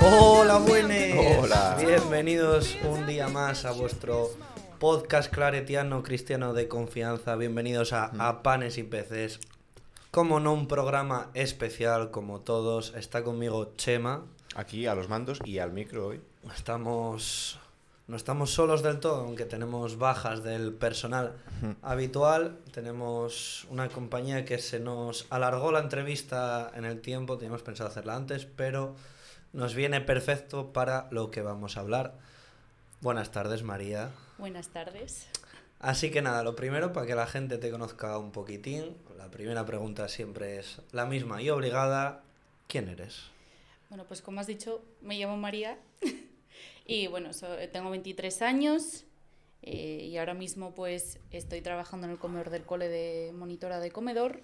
Hola, buenas. Hola. Bienvenidos un día más a vuestro podcast claretiano cristiano de confianza. Bienvenidos a, a Panes y Peces. Como no, un programa especial como todos. Está conmigo Chema. Aquí a los mandos y al micro hoy. Estamos. No estamos solos del todo, aunque tenemos bajas del personal habitual. Tenemos una compañía que se nos alargó la entrevista en el tiempo. Teníamos pensado hacerla antes, pero nos viene perfecto para lo que vamos a hablar. Buenas tardes, María. Buenas tardes. Así que nada, lo primero, para que la gente te conozca un poquitín, la primera pregunta siempre es la misma y obligada. ¿Quién eres? Bueno, pues como has dicho, me llamo María y bueno, so- tengo 23 años eh, y ahora mismo pues estoy trabajando en el comedor del cole de monitora de comedor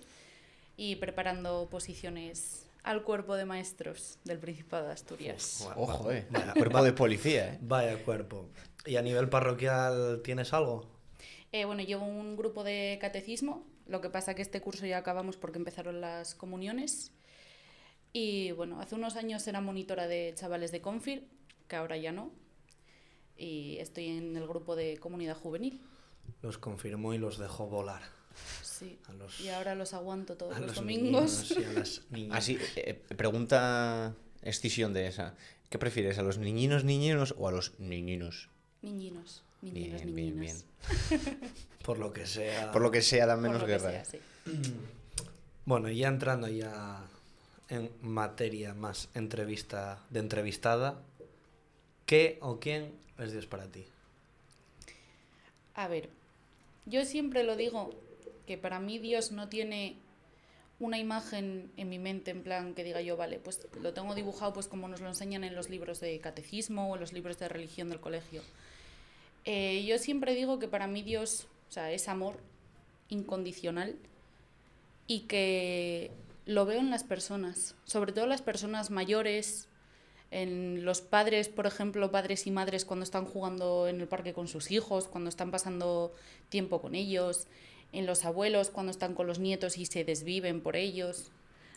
y preparando posiciones al cuerpo de maestros del Principado de Asturias. Ojo, eh. Vaya, Cuerpo de policía, eh. Vaya cuerpo. ¿Y a nivel parroquial tienes algo? Eh, bueno, llevo un grupo de catecismo, lo que pasa que este curso ya acabamos porque empezaron las comuniones. Y bueno, hace unos años era monitora de chavales de Confir, que ahora ya no. Y estoy en el grupo de comunidad juvenil. Los confirmó y los dejó volar. Sí. A los, Y ahora los aguanto todos a los, los domingos. niños y a las niñas. Así, eh, pregunta escisión de esa. ¿Qué prefieres, a los niñinos niñinos o a los niñinos? Niñinos, niñinos, Bien, bien, niñinas. Por lo que sea. Por lo que sea, dan Por menos guerra. sea, eh. sí. Bueno, ya entrando ya en materia más entrevista de entrevistada, ¿qué o quién es Dios para ti? A ver, yo siempre lo digo, que para mí Dios no tiene una imagen en mi mente en plan que diga yo, vale, pues lo tengo dibujado pues como nos lo enseñan en los libros de catecismo o en los libros de religión del colegio. Eh, yo siempre digo que para mí Dios, o sea, es amor incondicional y que lo veo en las personas, sobre todo las personas mayores, en los padres, por ejemplo, padres y madres cuando están jugando en el parque con sus hijos, cuando están pasando tiempo con ellos, en los abuelos cuando están con los nietos y se desviven por ellos.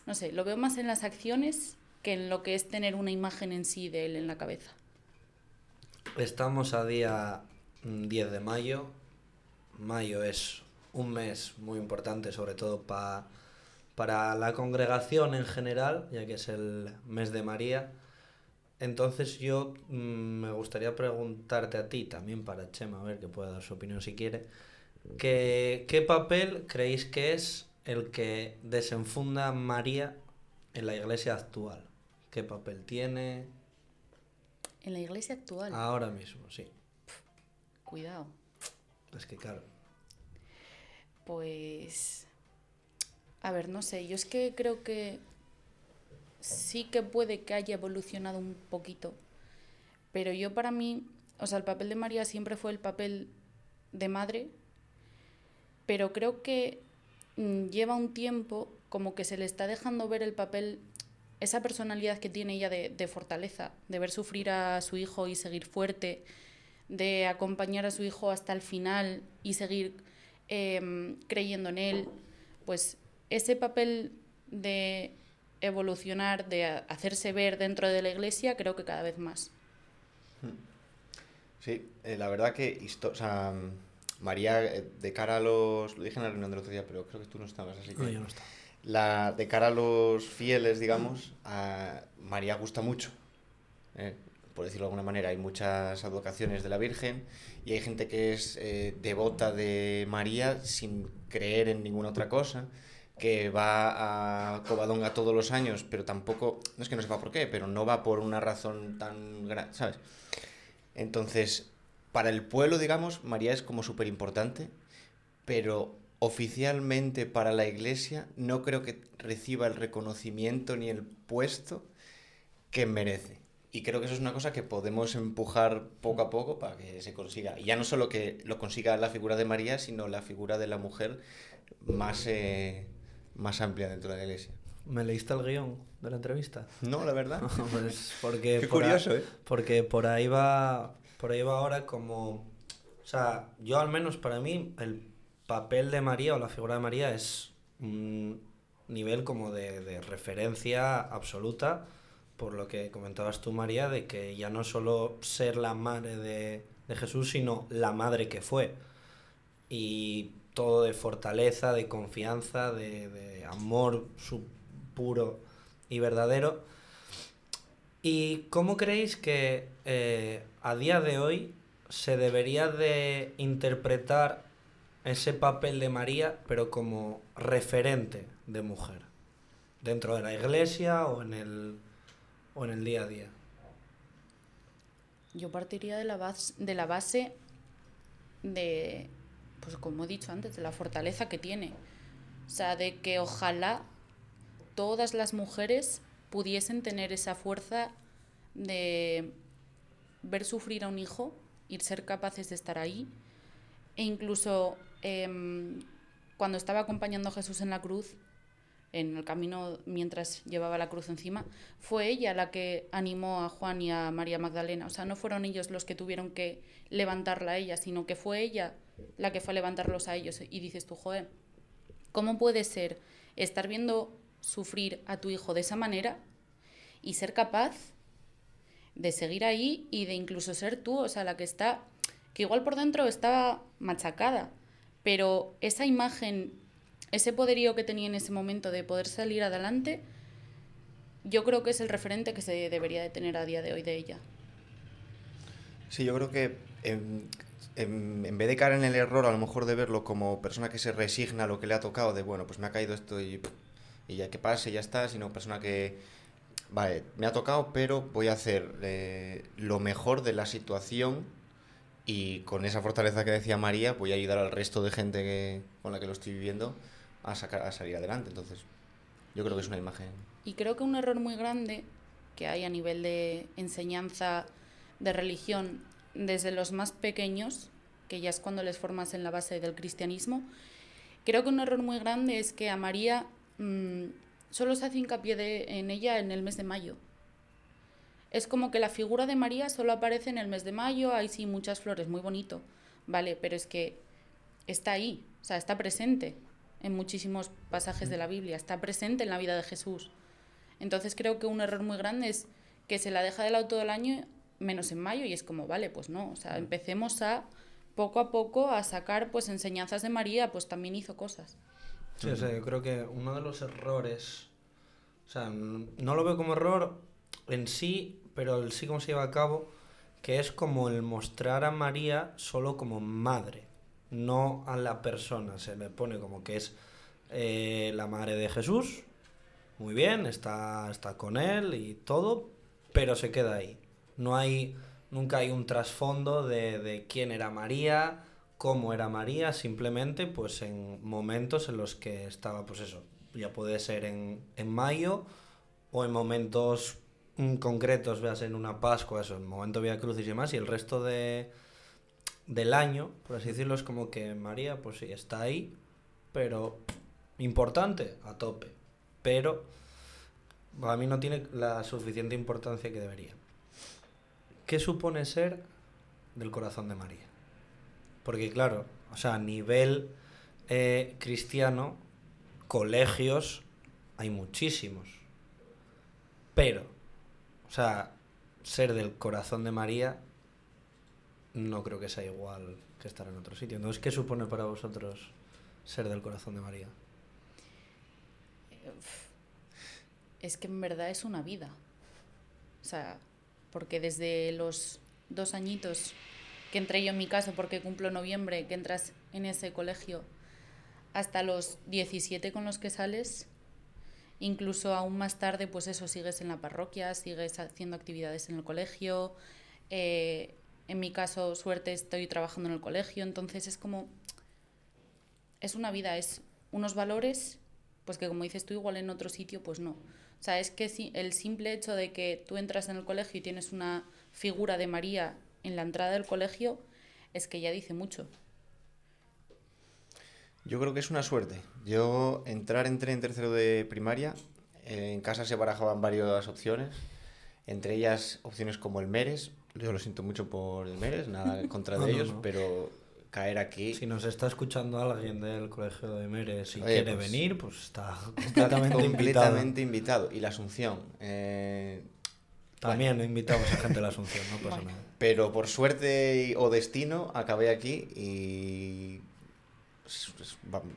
No sé, lo veo más en las acciones que en lo que es tener una imagen en sí de él en la cabeza. Estamos a día mm, 10 de mayo. Mayo es un mes muy importante, sobre todo pa- para la congregación en general, ya que es el mes de María. Entonces yo mm, me gustaría preguntarte a ti, también para Chema, a ver que pueda dar su opinión si quiere, que, ¿qué papel creéis que es el que desenfunda María en la iglesia actual? ¿Qué papel tiene En la iglesia actual, ahora mismo? Sí. cuidado, Es que claro. pues... A ver, no sé, yo es que creo que sí que puede que haya evolucionado un poquito, pero yo para mí, o sea, el papel de María siempre fue el papel de madre, pero creo que mm, lleva un tiempo como que se le está dejando ver el papel, esa personalidad que tiene ella de, de fortaleza, de ver sufrir a su hijo y seguir fuerte, de acompañar a su hijo hasta el final y seguir em, creyendo en él, pues ese papel de evolucionar, de hacerse ver dentro de la iglesia, creo que cada vez más. Sí, eh, la verdad que o sea, María, eh, de cara a los. Lo dije en la reunión del otro día, pero creo que tú no estabas, así que. No, yo no estaba. La, de cara a los fieles, digamos, a María gusta mucho. eh, por decirlo de alguna manera, hay muchas advocaciones de la Virgen y hay gente que es eh, devota de María sin creer en ninguna otra cosa, que va a Covadonga todos los años, pero tampoco, no es que no sepa por qué, pero no va por una razón tan grande, ¿sabes? Entonces, para el pueblo, digamos, María es como súper importante, pero oficialmente para la iglesia no creo que reciba el reconocimiento ni el puesto que merece. Y creo que eso es una cosa que podemos empujar poco a poco para que se consiga. Y ya no solo que lo consiga la figura de María, sino la figura de la mujer más, eh, más amplia dentro de la iglesia. ¿Me leíste el guion de la entrevista? No, la verdad. Pues porque Qué por a- curioso, ¿eh? Porque por ahí va, por ahí va ahora como, o sea, yo al menos para mí el papel de María o la figura de María es mm, nivel como de, de referencia absoluta, por lo que comentabas tú, María, de que ya no solo ser la madre de, de Jesús, sino la madre que fue. Y todo de fortaleza, de confianza, de, amor puro y verdadero. ¿Y cómo creéis que eh, a día de hoy se debería de interpretar ese papel de María, pero como referente de mujer, dentro de la iglesia o en el, o en el día a día? Yo partiría de la base de, pues como he dicho antes, de la fortaleza que tiene. O sea, de que ojalá todas las mujeres pudiesen tener esa fuerza de ver sufrir a un hijo y ser capaces de estar ahí. E incluso em, cuando estaba acompañando a Jesús en la cruz, en el camino mientras llevaba la cruz encima, fue ella la que animó a Juan y a María Magdalena. O sea, no fueron ellos los que tuvieron que levantarla a ella, sino que fue ella la que fue a levantarlos a ellos. Y dices tú, joder, ¿cómo puede ser estar viendo sufrir a tu hijo de esa manera y ser capaz de seguir ahí y de incluso ser tú, o sea, la que está, que igual por dentro está machacada, pero esa imagen, ese poderío que tenía en ese momento de poder salir adelante, yo creo que es el referente que se debería de tener a día de hoy de ella. Sí, yo creo que en, en, vez de caer en el error, a lo mejor de verlo como persona que se resigna a lo que le ha tocado, de bueno, pues me ha caído esto y, y ya que pase, ya está, sino persona que, vale, me ha tocado, pero voy a hacer eh, lo mejor de la situación y con esa fortaleza que decía María, voy a ayudar al resto de gente que, con la que lo estoy viviendo a, sacar, a salir adelante. Entonces, yo creo que es una imagen. Y creo que un error muy grande que hay a nivel de enseñanza de religión desde los más pequeños, que ya es cuando les formas en la base del cristianismo, creo que un error muy grande es que a María mmm, solo se hace hincapié de, en ella en el mes de mayo. Es como que la figura de María solo aparece en el mes de mayo, hay sí muchas flores, muy bonito, ¿vale? Pero es que está ahí, o sea, está presente en muchísimos pasajes de la Biblia, está presente en la vida de Jesús. Entonces creo que un error muy grande es que se la deja de lado todo el año menos en mayo y es como, vale, pues no, o sea, empecemos a poco a poco a sacar pues enseñanzas de María, pues también hizo cosas. Sí, o sea, yo creo que uno de los errores, o sea, no lo veo como error en sí, pero el sí como se lleva a cabo, que es como el mostrar a María solo como madre, no a la persona. Se le pone como que es eh, la madre de Jesús, muy bien, está, está con él y todo, pero se queda ahí. No hay, nunca hay un trasfondo de, de quién era María, cómo era María, simplemente pues en momentos en los que estaba, pues eso, ya puede ser en, en mayo o en momentos mm, concretos, veas en una Pascua, eso, en momento Vía Crucis y demás, y el resto de, del año, por así decirlo, es como que María, pues sí, está ahí, pero importante, a tope, pero a mí no tiene la suficiente importancia que debería. ¿Qué supone ser del corazón de María? Porque claro, o sea, a nivel eh, cristiano, colegios hay muchísimos. Pero, o sea, ser del corazón de María no creo que sea igual que estar en otro sitio. Entonces, ¿qué supone para vosotros ser del corazón de María? Es que en verdad es una vida. O sea, porque desde los dos añitos que entré yo en mi caso porque cumplo noviembre, que entras en ese colegio hasta los 17 con los que sales, incluso aún más tarde, pues eso, sigues en la parroquia, sigues haciendo actividades en el colegio. Eh, en mi caso, suerte, estoy trabajando en el colegio, entonces es como, es una vida, es unos valores, pues que como dices tú, igual en otro sitio, pues no. O sea, es que el simple hecho de que tú entras en el colegio y tienes una figura de María en la entrada del colegio es que ya dice mucho. Yo creo que es una suerte. Yo entrar entré en tercero de primaria, en casa se barajaban varias opciones, entre ellas opciones como el Meres, yo lo siento mucho por el Meres, nada contra de No, no, ellos, no. pero caer aquí. Si nos está escuchando alguien del Colegio de Meres y Oye, quiere pues- venir, pues está completamente, invitado. completamente invitado. Y la Asunción. eh, También invitamos a gente de la Asunción, no pasa Bueno. nada. pero por suerte o destino acabé aquí y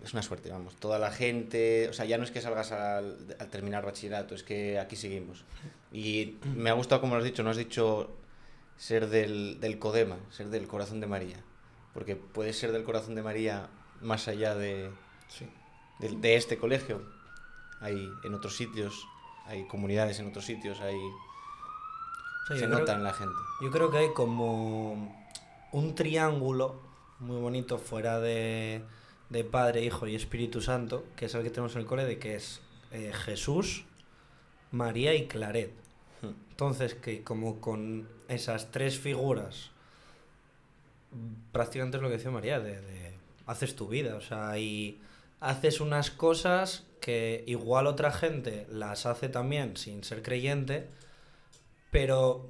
es una suerte, vamos. Toda la gente, o sea, ya no es que salgas al, al terminar bachillerato, es que aquí seguimos. Y me ha gustado como lo has dicho, no has dicho ser del, del Codema, ser del Corazón de María. Porque puedes ser del Corazón de María más allá de, Sí. de, de este colegio. Hay en otros sitios, hay comunidades en otros sitios, hay, O sea, se nota en la gente. Yo creo que hay como un triángulo muy bonito fuera de, de Padre, Hijo y Espíritu Santo, que es el que tenemos en el cole, de que es eh, Jesús, María y Claret. Hmm. Entonces, que como con esas tres figuras, prácticamente es lo que decía María, de, de haces tu vida, o sea, y haces unas cosas que igual otra gente las hace también sin ser creyente, pero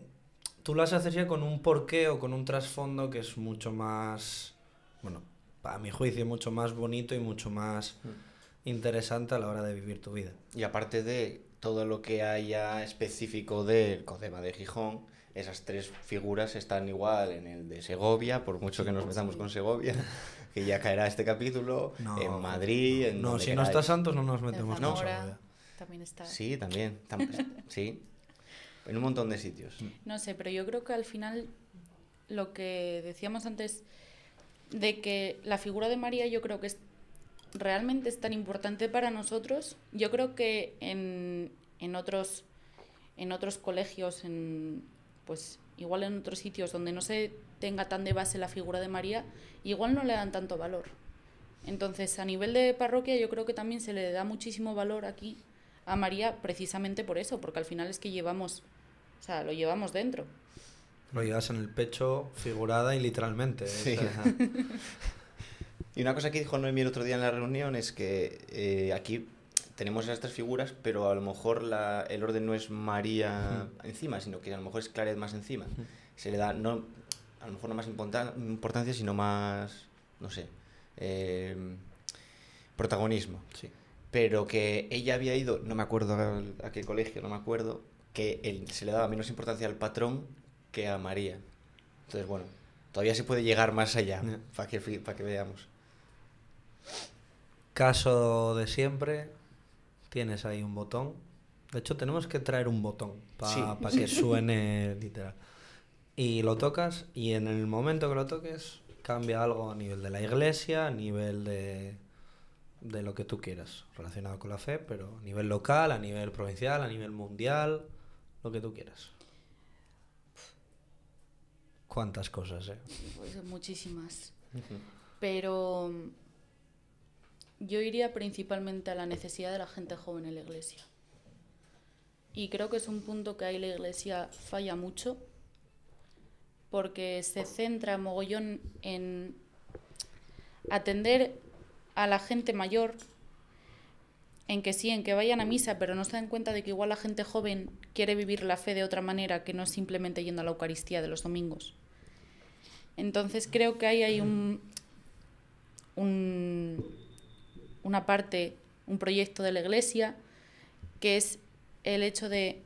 tú las haces ya con un porqué o con un trasfondo que es mucho más, bueno, a mi juicio, mucho más bonito y mucho más interesante a la hora de vivir tu vida. Y aparte de todo lo que haya específico del Codema de Gijón, esas tres figuras están igual en el de Segovia, por mucho que nos metamos con Segovia, que ya caerá este capítulo, No, en Madrid, en No, si no está Santos no nos metemos No. con Segovia. también está. Sí, también, tam- sí, en un montón de sitios. No sé, pero yo creo que al final lo que decíamos antes de que la figura de María yo creo que es realmente es tan importante para nosotros. Yo creo que en, en otros en otros colegios, en pues igual en otros sitios donde no se tenga tan de base la figura de María, igual no le dan tanto valor. Entonces, a nivel de parroquia, yo creo que también se le da muchísimo valor aquí a María precisamente por eso, porque al final es que llevamos, o sea, lo llevamos dentro. Lo llevas en el pecho figurada y literalmente. Sí. o sea, Y una cosa que dijo Noemi el otro día en la reunión es que eh, aquí tenemos esas tres figuras, pero a lo mejor la- el orden no es María encima, sino que a lo mejor es Claret más encima. Se le da, no, a lo mejor no más importan- importancia, sino más, no sé, eh, protagonismo. sí. Pero que ella había ido, no me acuerdo al- a qué colegio, no me acuerdo, que él- se le daba menos importancia al patrón que a María. Entonces, bueno, todavía se puede llegar más allá, para que, fi- pa' que veamos. Caso de siempre, tienes ahí un botón. De hecho, tenemos que traer un botón para Sí. que suene literal. Y lo tocas y en el momento que lo toques cambia algo a nivel de la iglesia, a nivel de, de lo que tú quieras relacionado con la fe, pero a nivel local, a nivel provincial, a nivel mundial, lo que tú quieras. Cuántas cosas, ¿eh? Pues muchísimas. Pero yo iría principalmente a la necesidad de la gente joven en la iglesia. Y creo que es un punto que ahí la iglesia falla mucho, porque se centra mogollón en atender a la gente mayor, en que sí, en que vayan a misa, pero no se dan cuenta de que igual la gente joven quiere vivir la fe de otra manera que no simplemente yendo a la Eucaristía de los domingos. Entonces creo que ahí hay un, un- una parte, un proyecto de la iglesia, que es el hecho de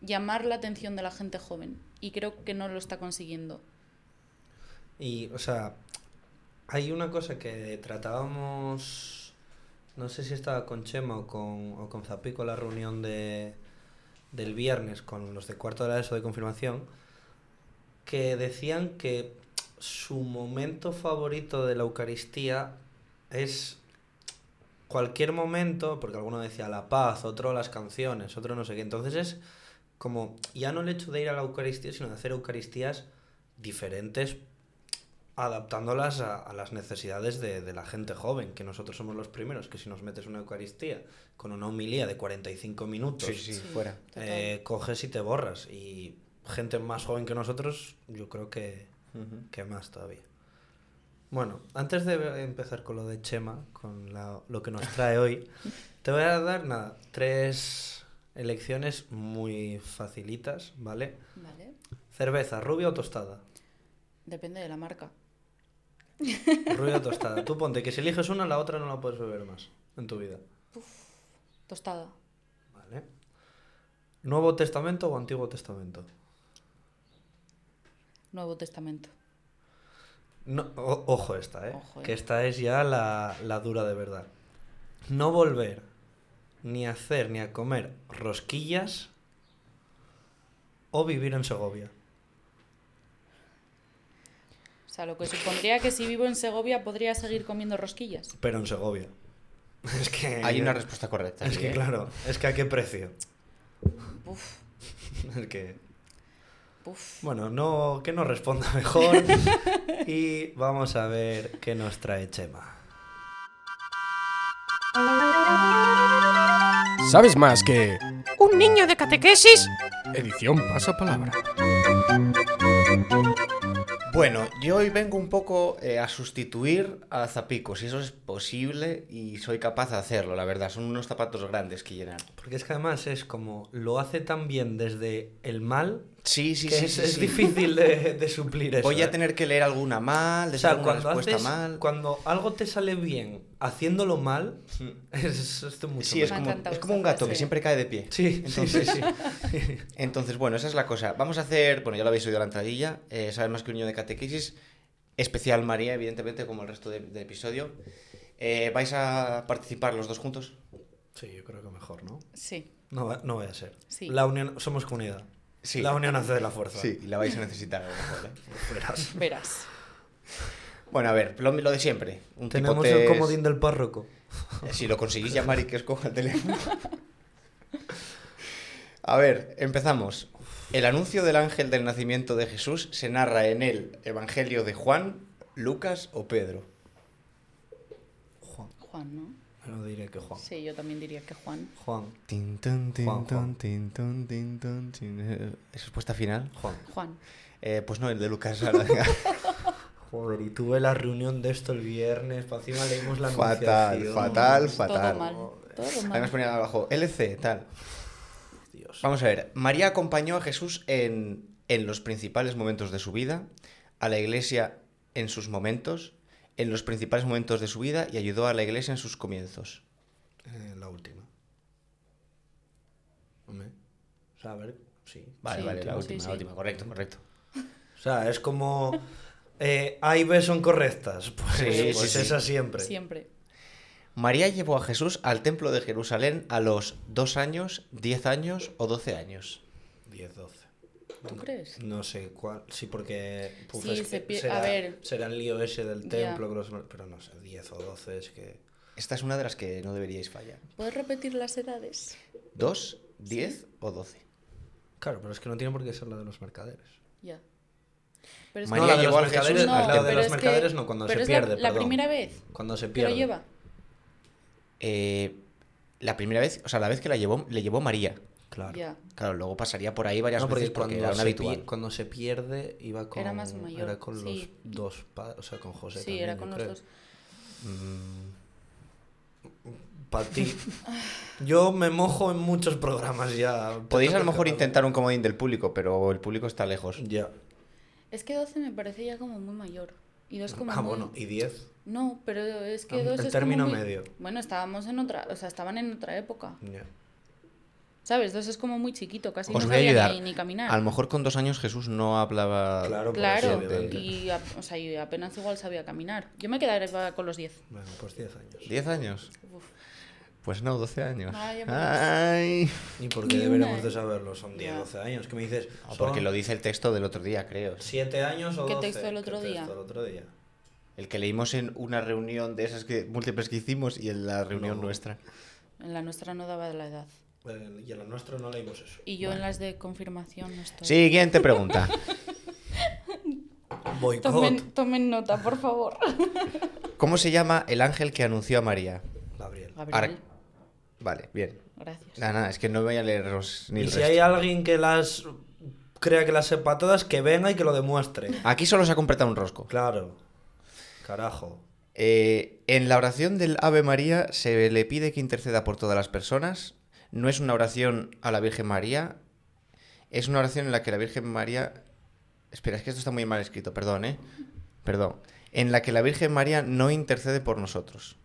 llamar la atención de la gente joven. Y creo que no lo está consiguiendo. Y, o sea, hay una cosa que tratábamos, no sé si estaba con Chema o con, o con Zapico la reunión de, del viernes con los de cuarto de la ESO de confirmación, que decían que su momento favorito de la Eucaristía es cualquier momento, porque alguno decía la paz, otro las canciones, otro no sé qué. Entonces es como ya no el hecho de ir a la Eucaristía, sino de hacer Eucaristías diferentes, adaptándolas a, a las necesidades de, de la gente joven, que nosotros somos los primeros, que si nos metes una Eucaristía con una homilía de 45 minutos, Sí, sí, fuera. eh, coges y te borras. Y gente más joven que nosotros, yo creo que, que más todavía. Bueno, antes de empezar con lo de Chema, con la- lo que nos trae hoy, te voy a dar nada, tres elecciones muy facilitas, ¿vale? ¿Vale? Cerveza, rubia o tostada. Depende de la marca. Rubia o tostada. Tú ponte que si eliges una, la otra no la puedes beber más en tu vida. Tostada. Vale. ¿Nuevo Testamento o Antiguo Testamento? Nuevo Testamento. No, o- ojo esta, ¿eh? Ojo, Que eh. esta es ya la, la dura de verdad. No volver ni a hacer ni a comer rosquillas o vivir en Segovia. O sea, lo que supondría que si vivo en Segovia podría seguir comiendo rosquillas. Pero en Segovia. Es que... Hay una respuesta correcta. Es que ¿eh? claro, es que a qué precio. Uf, Es que... uf. Bueno, no, que nos responda mejor. y vamos a ver qué nos trae Chema. ¿Sabes más que un niño de catequesis? Edición Pasapalabra. Bueno, yo hoy vengo un poco eh, a sustituir a Zapico, si eso es posible y soy capaz de hacerlo, la verdad. Son unos zapatos grandes que llenar. Porque es que además es como lo hace tan bien desde el mal Sí, sí, que sí. es, sí, es sí. difícil de, de suplir eso. Voy a ¿eh? tener que leer alguna mal, O decir sea, alguna cuando, respuesta haces, mal. cuando algo te sale bien haciéndolo mal, es esto mucho Sí, es como, encantado es como esa un gato que siempre cae de pie. Sí, Entonces, sí, sí, sí. Entonces, bueno, esa es la cosa. Vamos a hacer, bueno, ya lo habéis oído la entradilla, eh, sabes más que un niño de catequesis, especial María, evidentemente, como el resto de- del episodio. Eh, ¿Vais a participar los dos juntos? Sí, yo creo que mejor, ¿no? Sí. No, no voy a ser. Sí. La unión, somos comunidad. Sí. La unión hace de la fuerza. Sí, y la vais a necesitar a lo mejor, ¿eh? Verás. Verás. Bueno, a ver, lo, lo de siempre. Un tipo Tenemos test- el comodín del párroco. Eh, Si lo conseguís llamar y que os coja el teléfono. A ver, empezamos. El anuncio del ángel del nacimiento de Jesús se narra en el Evangelio de Juan, Lucas o Pedro. Juan. Juan, ¿no? No diré que Juan. Sí, yo también diría que Juan. Juan. Tin, tin, Juan, Juan. tin. Eh, ¿Es respuesta final? Juan. Juan. Eh, pues no, el de Lucas. Joder, y tuve la reunión de esto el viernes, para encima leímos la Fatal, anunciación. fatal, fatal. Todo mal. Todo Además mal. ponía abajo, LC, tal. Dios. Vamos a ver, María acompañó a Jesús en, en los principales momentos de su vida, a la iglesia en sus momentos, en los principales momentos de su vida y ayudó a la iglesia en sus comienzos. Eh, la última. Hombre. O sea, a ver, sí. Vale, Sí, vale, la última, sí. la última, correcto, correcto. O sea, es como... Eh, A y B son correctas. Pues, Sí, pues sí, sí. esa siempre. Siempre. María llevó a Jesús al templo de Jerusalén a los dos años, 10 años o 12 años. 10, 12. ¿Tú crees? No sé cuál. Sí, porque. puf, Sí, es que se a será, ver. será el lío ese del templo. que los- pero no sé, 10 o 12 es que. Esta es una de las que no deberíais fallar. ¿Puedes repetir las edades? ¿Dos, 10 o 12? Claro, pero es que no tiene por qué ser la de los mercaderes. Ya. Pero es María no, la de llevó los al Jesús mercaderes, al la templo. de pero los es que- mercaderes no, cuando pero se es la- pierde. La, perdón. primera vez Cuando se que pierde. lo lleva. Eh, la primera vez, o sea, la vez que la llevó, le llevó María. Claro. Claro, luego pasaría por ahí varias No, porque veces porque cuando, era un se cuando se pierde iba con, Era más mayor, era con sí. los dos padres, o sea, con José Sí, también, era con los creo. dos. Para ti. Yo me mojo en muchos programas ya. Podéis a lo mejor intentar un comodín del público, pero el público está lejos. Ya. Es que 12 me parece ya como muy mayor. Y 2 como Ah, muy- bueno, y 10. No, pero es que Ah, 2 el es término como muy- medio. Bueno, estábamos en otra, o sea, estaban en otra época. Ya. ¿Sabes? 2 es como muy chiquito, casi Os no voy a sabía ayudar. ni, ni caminar. A lo mejor con dos años Jesús no hablaba. Claro, Claro, eso, y, a- o sea, y apenas igual sabía caminar. Yo me quedaría con los 10. Bueno, pues 10 años. ¿10 años? Uf. Pues no, 12 años. Ay. Ay. ¿Y por qué Ni deberíamos de saberlo? Son 10, Ya. 12 años. ¿Qué me dices? Ah, porque lo dice el texto del otro día, creo. 7 años o ¿Qué 12? texto del otro ¿Qué día? texto del otro día? El que leímos en una reunión de esas que múltiples que hicimos y en la reunión No. nuestra. En la nuestra no daba la edad. Eh, Y en lo nuestro no leímos eso. Y yo en las de confirmación no estoy. Siguiente pregunta. Boicot. Tomen, tomen nota, por favor. ¿Cómo se llama el ángel que anunció a María? Gabriel. Gabriel, Vale, bien. gracias. Nada, nada, es que no voy a leeros ni Y el si resto. hay alguien que las crea que las sepa todas, que venga y que lo demuestre. Aquí solo se ha completado un rosco. Claro. Carajo. Eh, en la oración del Ave María se le pide que interceda por todas las personas. No es una oración a la Virgen María. Es una oración en la que la Virgen María... Espera, es que esto está muy mal escrito, perdón, ¿eh? Perdón. en la que la Virgen María no intercede por nosotros.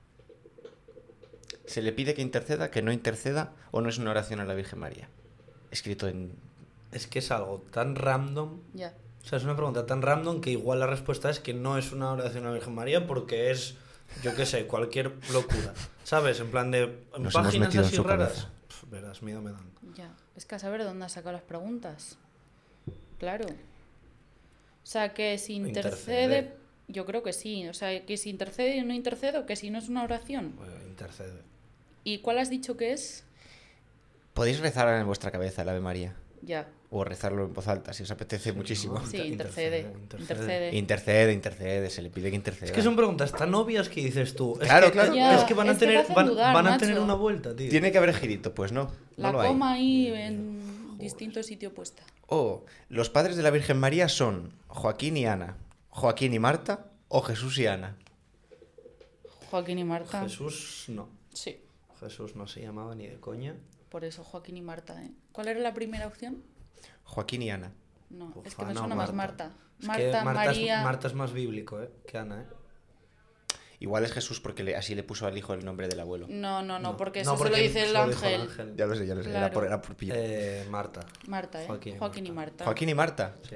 Se le pide que interceda, que no interceda, o no es una oración a la Virgen María. Escrito en... Es que es algo tan random. Ya. O sea, es una pregunta tan random que igual la respuesta es que no es una oración a la Virgen María porque es, yo qué sé, cualquier locura. ¿Sabes? En plan de en Nos hemos páginas metido en así su raras. cabeza. Verás, miedo me dan. Ya, es que a saber de dónde has sacado las preguntas. Claro. O sea, que si intercede, Intercede. yo creo que sí. O sea, que si intercede y no intercede, o que si no es una oración. Bueno, intercede. ¿Y cuál has dicho que es? Podéis rezar en vuestra cabeza el Ave María. Ya. O rezarlo en voz alta, si os apetece muchísimo. ¿no? Sí, Inter- intercede. intercede, Intercede. Intercede, intercede, se le pide que interceda. Es que son preguntas tan obvias que dices tú. Es Claro, que, claro. Ya, Es que van a es tener, van, dudar, van a tener una vuelta, tío. Tiene que haber girito, pues no. no La hay. coma ahí en distinto sitio puesta. O los padres de la Virgen María son Joaquín y Ana, Joaquín y Marta, o Jesús y Ana. Joaquín y Marta. Jesús no. Sí. Jesús no se llamaba ni de coña. Por eso Joaquín y Marta, ¿eh? ¿Cuál era la primera opción? Joaquín y Ana. No, Uf, es que me Ana suena más Marta. Es Marta, que Marta, María. Es, Marta es más bíblico, ¿eh? Que Ana, ¿eh? Igual es Jesús porque le- así le puso al hijo el nombre del abuelo. No, no, no, porque No, eso se lo dice el se lo dijo ángel. Ya lo sé, ya lo sé. Era Claro. por, era por pillo. Eh, Marta. Marta, ¿eh? Joaquín Joaquín, y y Marta. Marta. Joaquín y Marta. Sí.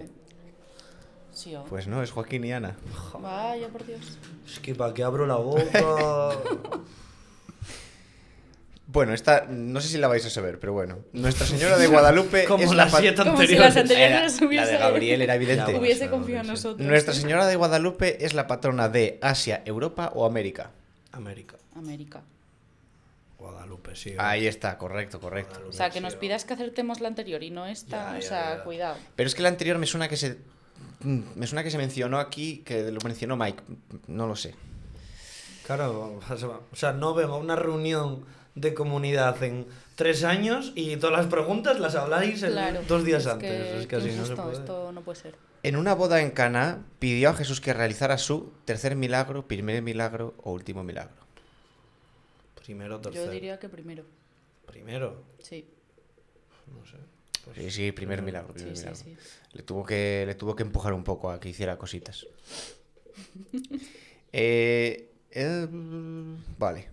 Sí, oh. Pues no, es Joaquín y Ana. Vaya, por Dios. Es que para que abro la boca. Bueno, esta no sé si la vais a saber, pero bueno. Nuestra Señora de Guadalupe Como es la las siete Como si anteriores. las anteriores Era- las la hubiese, de Gabriel era evidente. Ya, hubiese confiado en nosotros. Nuestra. Señora de Guadalupe es la patrona de Asia, Europa o América. América. América. Guadalupe, sí. Ahí está, correcto, correcto. Guadalupe, O sea, que nos pidas que acertemos la anterior y no esta. Ya, o sea, ya. cuidado. Pero es que la anterior me suena que se. mm, Me suena que se mencionó aquí, que lo mencionó Mike. No lo sé. Claro, o sea, no vengo a una reunión de comunidad en tres años y todas las preguntas las habláis en Claro. dos días es antes. Que, es que así no se puede. Esto no puede ser. En una boda en Cana pidió a Jesús que realizara su tercer milagro, primer milagro o último milagro. Primero, tercero. Yo diría que primero. Primero, Sí, no sé. Pues Sí, sí, primer milagro. sí, Primer sí, milagro. sí. Le, tuvo que, le tuvo que empujar un poco a que hiciera cositas. Eh, eh, vale.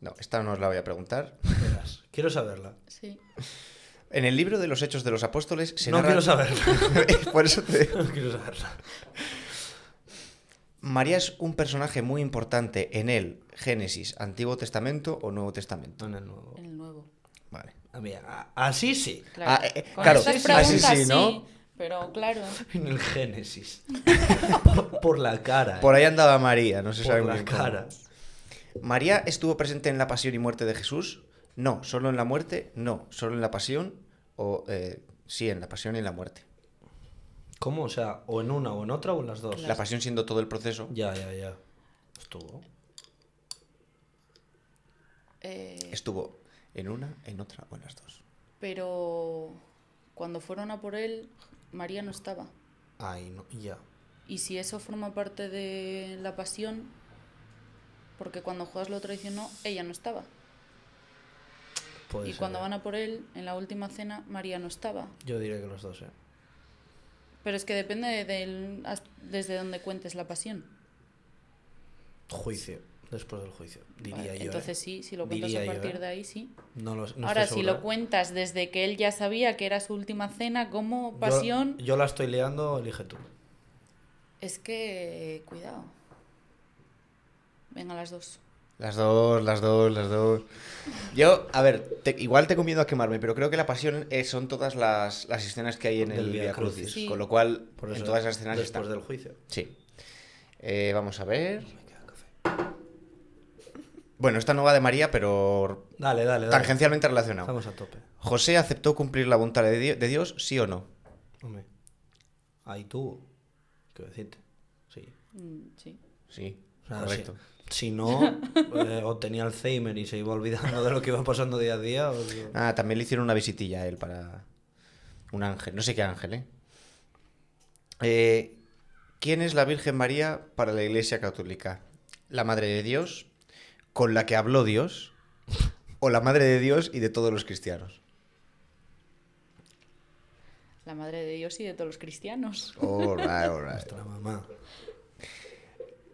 No, esta no os la voy a preguntar. verás. Quiero saberla. Sí. En el libro de los Hechos de los Apóstoles se no narra- quiero saberla. Por eso te no quiero saberla. María es un personaje muy importante en el Génesis, Antiguo Testamento o Nuevo Testamento. No en el nuevo. En el nuevo. Vale. Ah, mira, así sí. Claro. Ah, eh, eh, claro, sí, así sí, ¿no? Pero claro. En el Génesis. Por la cara. Por eh. ahí andaba María, no se Por sabe muy la bien cómo. cara. ¿María estuvo presente en la pasión y muerte de Jesús? No. ¿Solo en la muerte? No. ¿Solo en la pasión? O eh, sí, en la pasión y en la muerte. ¿Cómo? O sea, o en una o en otra o en las dos. Claro. La pasión siendo todo el proceso. Ya, ya, ya. Estuvo. eh, Estuvo en una, en otra o en las dos. pero cuando fueron a por él, María no estaba. Ay, no, ya. Y si eso forma parte de la pasión, porque cuando Judas lo traicionó, ella no estaba. Puede y ser, cuando eh. van a por él, en la última cena, María no estaba. Yo diré que los dos, eh. Pero es que depende de- as- desde donde cuentes la pasión. Juicio. Después del juicio. Diría Vale, yo. Entonces eh. sí, si lo cuentas Diría a yo, partir eh. de ahí, sí. No lo, no Ahora, si lo eh. cuentas desde que él ya sabía que era su última cena como pasión, Yo, la estoy liando, elige tú. es que cuidado. Venga, las dos. Las dos, las dos, las dos. Yo, a ver, te- igual tengo miedo a quemarme, pero creo que la pasión es- son todas las, las escenas que hay en el Via Crucis. Sí. Con lo cual, Por en todas esas escenas después están. del juicio. Sí. Eh, vamos a ver. Bueno, esta no va de María, pero Dale, dale, dale. tangencialmente relacionado. Estamos a tope. ¿José aceptó cumplir la voluntad de, Di- de Dios, sí o no? Hombre. Ahí tú. ¿Qué decirte? Sí. Mm, sí. Sí, O sea, correcto. Si, si no, eh, o tenía Alzheimer y se iba olvidando de lo que iba pasando día a día. o- Ah, también le hicieron una visitilla a él para un ángel. No sé qué ángel, ¿eh? Eh, ¿Quién es la Virgen María para la Iglesia Católica? ¿La Madre de Dios? ¿Con la que habló Dios? ¿O la Madre de Dios y de todos los cristianos? La madre de Dios y de todos los cristianos. All right, all right. Nuestra mamá.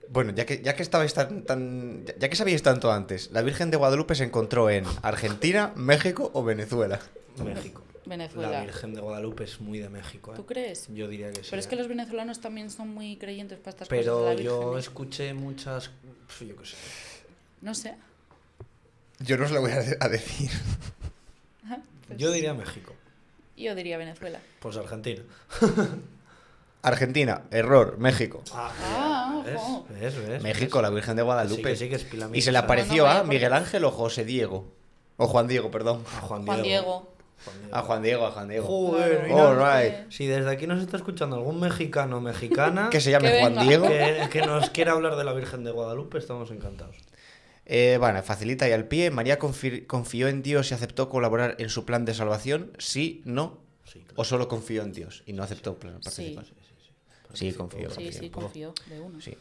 Bueno, ya que, ya que estabais tan, tan. Ya que sabíais tanto antes, la Virgen de Guadalupe se encontró en Argentina, México o Venezuela. México. Venezuela. La Virgen de Guadalupe es muy de México. ¿eh? ¿Tú crees? Yo diría que sí. Pero es ¿eh? que los venezolanos también son muy creyentes para estas Pero cosas. de la yo ¿eh? escuché muchas. Yo qué sé. No sé. Yo no os lo voy a, a decir. Pues Yo diría México. Yo diría Venezuela. Pues Argentina. Argentina, error, México. Ah, ¿ves? ojo. ¿Ves? ¿Ves? México, la Virgen de Guadalupe. Sí, que sí, que es y se le apareció No, no, vaya a Miguel. Ángel o José Diego. O Juan Diego, perdón. A Juan Diego. Juan Diego. Juan Diego. A Juan Diego, a Juan Diego. Joder, mira. All right. Si desde aquí nos está escuchando algún mexicano o mexicana Que se llame Que Juan. Diego. que, que nos quiera hablar de la Virgen de Guadalupe, estamos encantados. Eh, bueno, facilita y al pie. María confi- confió en Dios y aceptó colaborar en su plan de salvación. Sí, no. Sí, claro. O solo confió en Dios y no aceptó plan- Sí. participar. Sí, confío. Sí, sí, confío. De uno. Sí.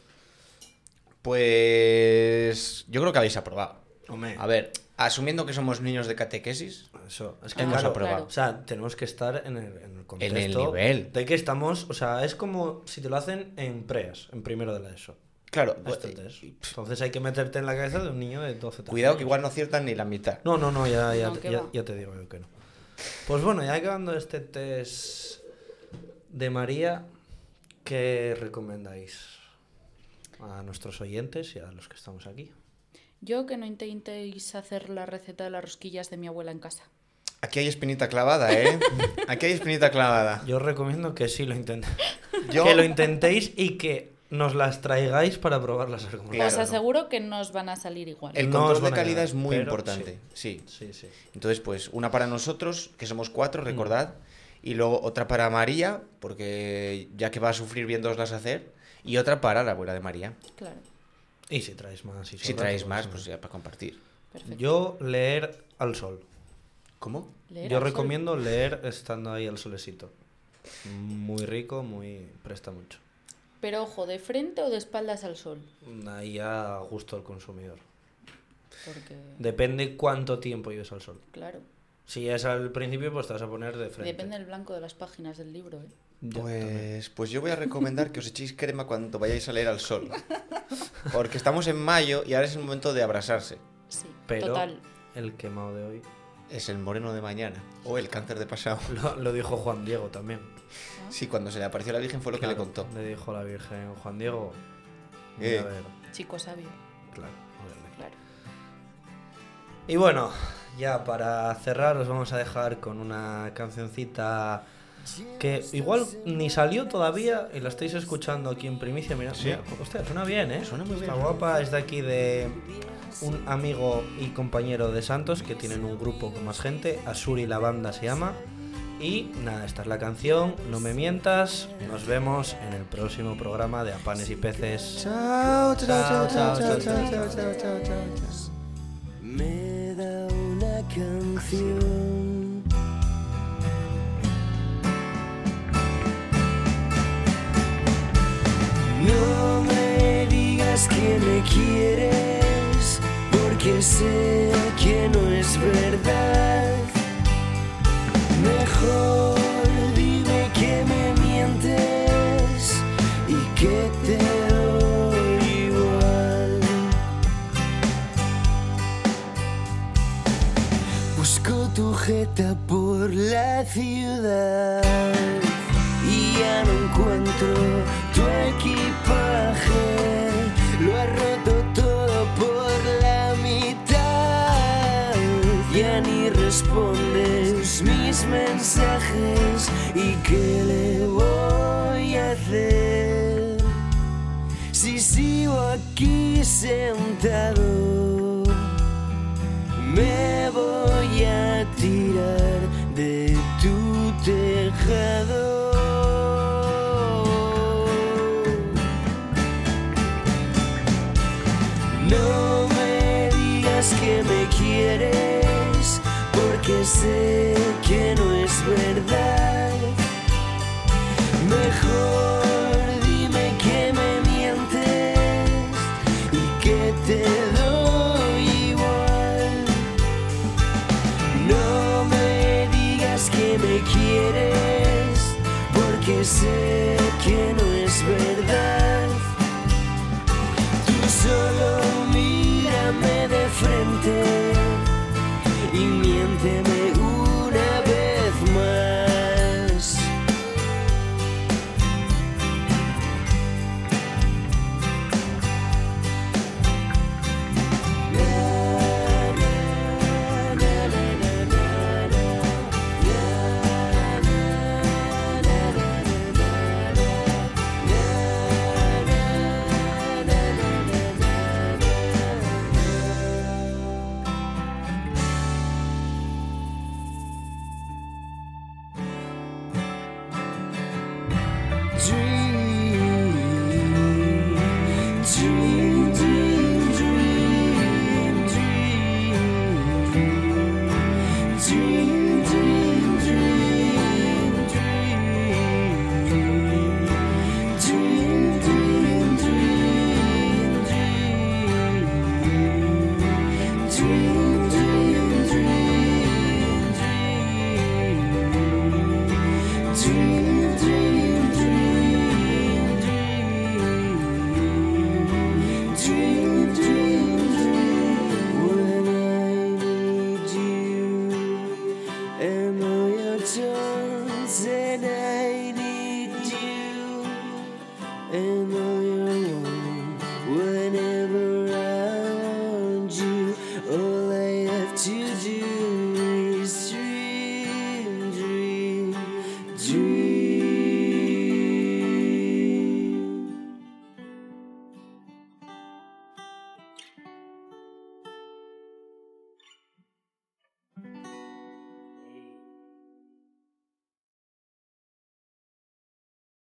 Pues yo creo que habéis aprobado. Hombre, A ver, asumiendo que somos niños de catequesis, Eso, es que Ah, hemos claro, aprobado. O sea, tenemos que estar en el, en el contexto. nivel. De que estamos, o sea, es como si te lo hacen en preas, en primero de la ESO. Claro, pues, es. Entonces hay que meterte en la cabeza de un niño de 12 13 cuidado que igual no aciertan ni la mitad. No, no, no, ya, ya, No, ya, te digo yo que no. Pues bueno, ya acabando este test de María, ¿qué recomendáis a nuestros oyentes y a los que estamos aquí? Yo que no intentéis hacer la receta de las rosquillas de mi abuela en casa. Aquí hay espinita clavada, ¿eh? Aquí hay espinita clavada. Yo recomiendo que sí lo intentéis. Yo- Que lo intentéis y que nos las traigáis para probarlas. cómo Claro. Os quedan. aseguro que nos van a salir igual. El No os control de calidad es muy importante. Sí. Sí, sí. Entonces, pues, una para nosotros, que somos Mm. cuatro, recordad. Y luego otra para María, porque ya que va a sufrir viéndoslas hacer. Y otra para la abuela de María. Claro. Y si traéis más. Si, traéis más, pues ya para compartir. Perfecto. Yo leer al sol. ¿Cómo? Leer Yo al sol. recomiendo leer estando ahí al solecito. Muy rico, muy presta mucho. Pero ojo, ¿de frente o de espaldas al sol? Ahí a gusto del consumidor. Porque, Depende cuánto tiempo lleves al sol. claro, Si es al principio, pues te vas a poner de frente. depende del blanco de las páginas del libro, ¿eh? Pues, pues yo voy a recomendar que os echéis crema cuando vayáis a leer al sol. Porque estamos en mayo y ahora es el momento de abrasarse. Sí, Pero total. el quemado de hoy Es el moreno de mañana. O el cáncer de pasado. lo, lo dijo Juan Diego también. Sí, cuando se le apareció la Virgen fue lo que le contó. Le dijo la Virgen Juan Diego. Eh. mira a ver, Chico sabio, claro, obviamente. claro. Y bueno, ya para cerrar os vamos a dejar con una cancioncita que igual ni salió todavía y la estáis escuchando aquí en primicia. Mira, Sí. mira, hostia, suena bien, ¿eh? Suena muy Está bien. guapa, es de aquí de un amigo y compañero de Santos que tienen un grupo con más gente, Asuri la banda se llama. Y nada, esta es la canción, no me mientas, nos vemos en el próximo programa de Apanes y Peces. Chao, chao, chao, chao, chao, chao, chao, chao. me da una canción. No me digas que me quieres, porque sé que no es verdad. Por la ciudad y ya no encuentro tu equipaje. Lo mensajes y qué le voy a hacer si sigo aquí sentado me voy a tirar de tu tejado. No me digas que me quieres, porque sé que no es verdad. Mejor dime que me mientes y que te doy igual. No me digas que me quieres, porque sé que no es verdad.